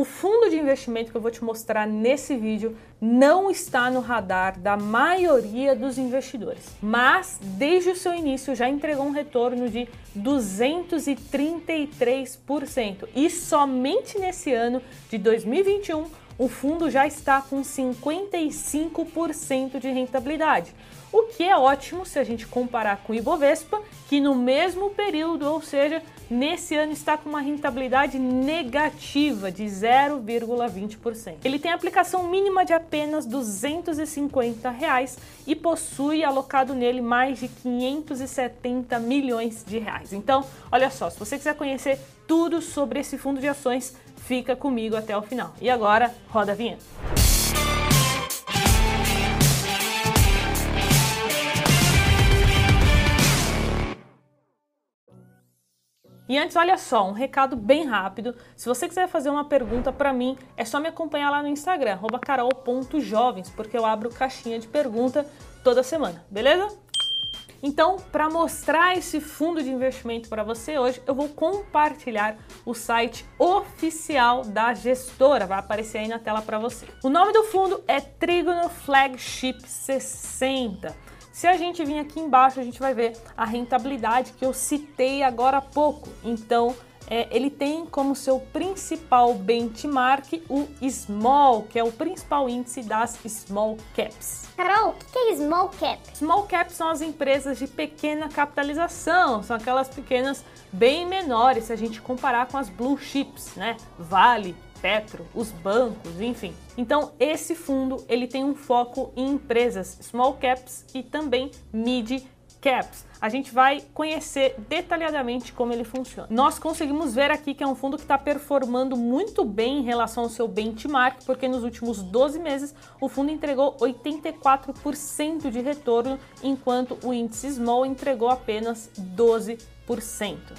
O fundo de investimento que eu vou te mostrar nesse vídeo não está no radar da maioria dos investidores, mas desde o seu início já entregou um retorno de 233% e somente nesse ano de 2021 o fundo já está com 55% de rentabilidade. O que é ótimo se a gente comparar com o Ibovespa, que no mesmo período, ou seja, nesse ano está com uma rentabilidade negativa de 0,20%. Ele tem aplicação mínima de apenas 250 reais e possui alocado nele mais de 570 milhões de reais. Então, olha só, se você quiser conhecer tudo sobre esse fundo de ações, fica comigo até o final. E agora, roda a vinheta. E antes, olha só, um recado bem rápido. Se você quiser fazer uma pergunta para mim, é só me acompanhar lá no Instagram, carol.jovens, porque eu abro caixinha de pergunta toda semana, beleza? Então, para mostrar esse fundo de investimento para você hoje, eu vou compartilhar o site oficial da gestora, vai aparecer aí na tela para você. O nome do fundo é Trigono Flagship 60. Se a gente vir aqui embaixo, a gente vai ver a rentabilidade que eu citei agora há pouco. Então, é, ele tem como seu principal benchmark o Small, que é o principal índice das Small Caps. Carol, o que é Small Cap? Small Caps são as empresas de pequena capitalização, são aquelas pequenas bem menores se a gente comparar com as Blue Chips, né? Vale, Petro, os bancos, enfim. Então, esse fundo ele tem um foco em empresas small caps e também mid caps. A gente vai conhecer detalhadamente como ele funciona. Nós conseguimos ver aqui que é um fundo que está performando muito bem em relação ao seu benchmark, porque nos últimos 12 meses o fundo entregou 84% de retorno, enquanto o índice Small entregou apenas 12%.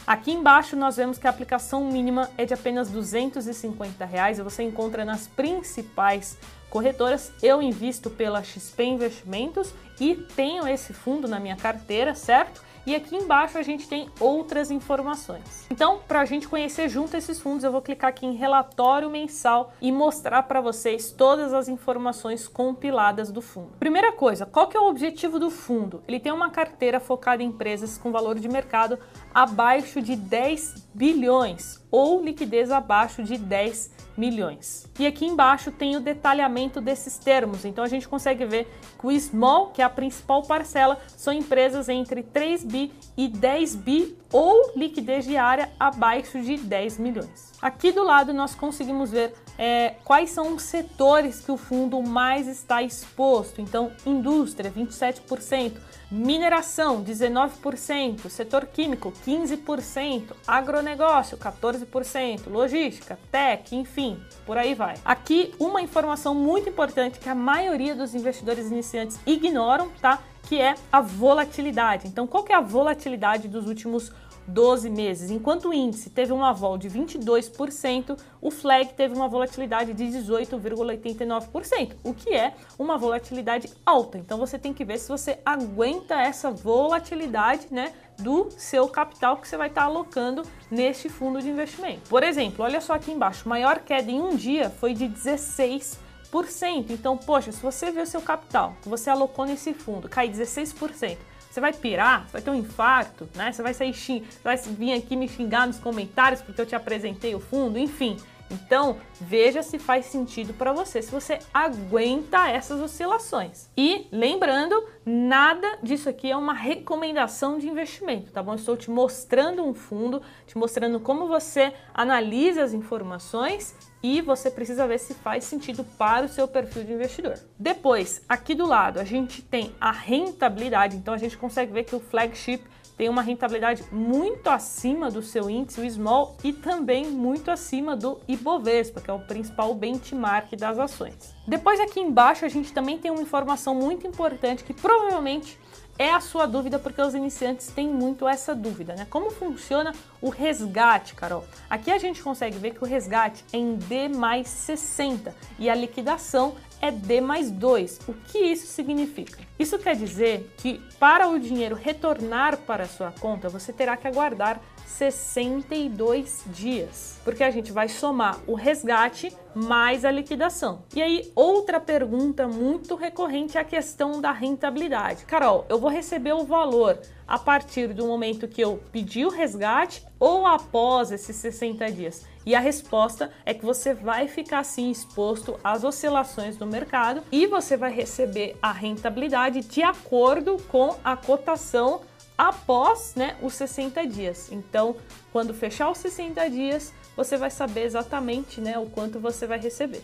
Aqui embaixo nós vemos que a aplicação mínima é de apenas 250 reais e você encontra nas principais corretoras. Eu invisto pela XP Investimentos e tenho esse fundo na minha carteira, certo? E aqui embaixo a gente tem outras informações. Então, para a gente conhecer junto esses fundos, eu vou clicar aqui em relatório mensal e mostrar para vocês todas as informações compiladas do fundo. Primeira coisa, qual que é o objetivo do fundo? Ele tem uma carteira focada em empresas com valor de mercado abaixo de 10 bilhões ou liquidez abaixo de 10 milhões. E aqui embaixo tem o detalhamento desses termos, então a gente consegue ver que o small, que é a principal parcela, são empresas entre 3 bi e 10 bi ou liquidez diária abaixo de 10 milhões. Aqui do lado nós conseguimos ver é, quais são os setores que o fundo mais está exposto. Então, indústria, 27%, mineração, 19%, setor químico, 15%, agronegócio, 14%, logística, tech, enfim, por aí vai. Aqui, uma informação muito importante que a maioria dos investidores iniciantes ignoram, tá? Que é a volatilidade. Então, qual que é a volatilidade dos últimos 12 meses. Enquanto o índice teve uma vol de 22%, o flag teve uma volatilidade de 18,89%, o que é uma volatilidade alta. Então você tem que ver se você aguenta essa volatilidade, né, do seu capital que você vai estar alocando neste fundo de investimento. Por exemplo, olha só aqui embaixo, maior queda em um dia foi de 16 então, poxa, se você vê o seu capital que você alocou nesse fundo cair 16%, você vai pirar, você vai ter um infarto, né? Você vai sair xing... vai vir aqui me xingar nos comentários porque eu te apresentei o fundo, enfim. Então, veja se faz sentido para você, se você aguenta essas oscilações. E lembrando, nada disso aqui é uma recomendação de investimento, tá bom? estou te mostrando um fundo, te mostrando como você analisa as informações e você precisa ver se faz sentido para o seu perfil de investidor. Depois, aqui do lado, a gente tem a rentabilidade, então a gente consegue ver que o flagship tem uma rentabilidade muito acima do seu índice, o small, e também muito acima do Ibovespa, que é o principal benchmark das ações. Depois aqui embaixo a gente também tem uma informação muito importante que provavelmente é a sua dúvida, porque os iniciantes têm muito essa dúvida, né? Como funciona o resgate, Carol? Aqui a gente consegue ver que o resgate é em D mais 60 e a liquidação é D mais 2. O que isso significa? Isso quer dizer que para o dinheiro retornar para a sua conta, você terá que aguardar 62 dias, porque a gente vai somar o resgate mais a liquidação. E aí, outra pergunta muito recorrente é a questão da rentabilidade. Carol, eu vou receber o valor a partir do momento que eu pedi o resgate ou após esses 60 dias? E a resposta é que você vai ficar assim exposto às oscilações do mercado e você vai receber a rentabilidade de acordo com a cotação após né, os 60 dias. Então, quando fechar os 60 dias, você vai saber exatamente né, o quanto você vai receber.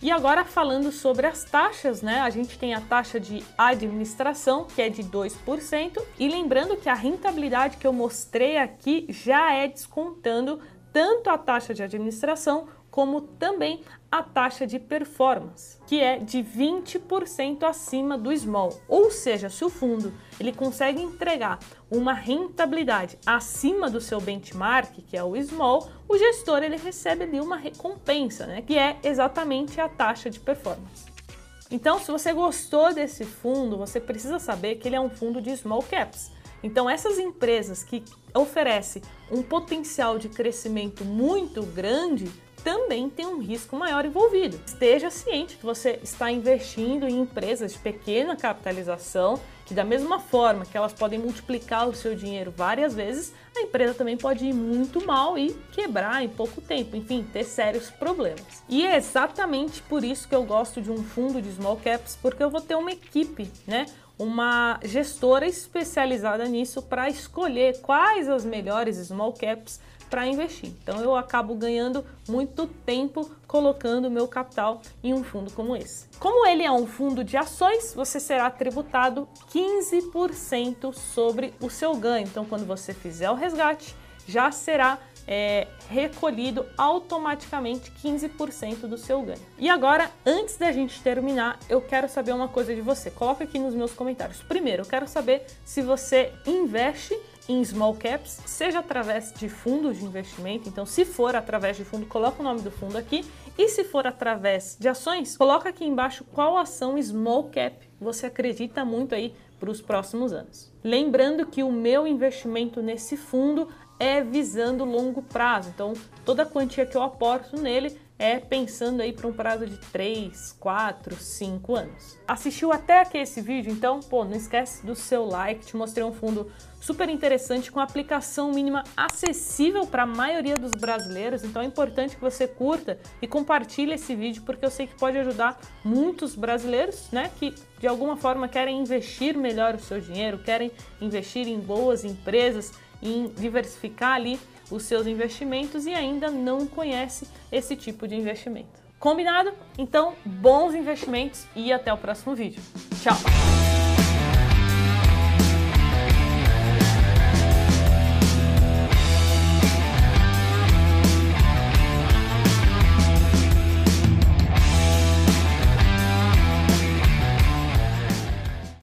E agora falando sobre as taxas, né? A gente tem a taxa de administração, que é de 2%, e lembrando que a rentabilidade que eu mostrei aqui já é descontando tanto a taxa de administração como também a taxa de performance, que é de 20% acima do small. Ou seja, se o fundo ele consegue entregar uma rentabilidade acima do seu benchmark, que é o small, o gestor ele recebe ali uma recompensa, né, que é exatamente a taxa de performance. Então, se você gostou desse fundo, você precisa saber que ele é um fundo de small caps. Então, essas empresas que oferecem um potencial de crescimento muito grande também tem um risco maior envolvido. Esteja ciente que você está investindo em empresas de pequena capitalização, que da mesma forma que elas podem multiplicar o seu dinheiro várias vezes, a empresa também pode ir muito mal e quebrar em pouco tempo, enfim, ter sérios problemas. E é exatamente por isso que eu gosto de um fundo de small caps, porque eu vou ter uma equipe, né? Uma gestora especializada nisso para escolher quais as melhores small caps para investir. Então eu acabo ganhando muito tempo colocando meu capital em um fundo como esse. Como ele é um fundo de ações, você será tributado 15% sobre o seu ganho. Então quando você fizer o resgate, já será é, recolhido automaticamente 15% do seu ganho. E agora, antes da gente terminar, eu quero saber uma coisa de você. Coloca aqui nos meus comentários. Primeiro, eu quero saber se você investe em small caps, seja através de fundos de investimento. Então, se for através de fundo, coloca o nome do fundo aqui. E se for através de ações, coloca aqui embaixo qual ação small cap você acredita muito aí para os próximos anos. Lembrando que o meu investimento nesse fundo é visando longo prazo. Então, toda a quantia que eu aporto nele é pensando aí para um prazo de 3, 4, 5 anos. Assistiu até aqui esse vídeo? Então, pô, não esquece do seu like, te mostrei um fundo super interessante com aplicação mínima acessível para a maioria dos brasileiros, então é importante que você curta e compartilhe esse vídeo porque eu sei que pode ajudar muitos brasileiros, né, que de alguma forma querem investir melhor o seu dinheiro, querem investir em boas empresas, em diversificar ali os seus investimentos e ainda não conhece esse tipo de investimento. Combinado? Então, bons investimentos e até o próximo vídeo. Tchau!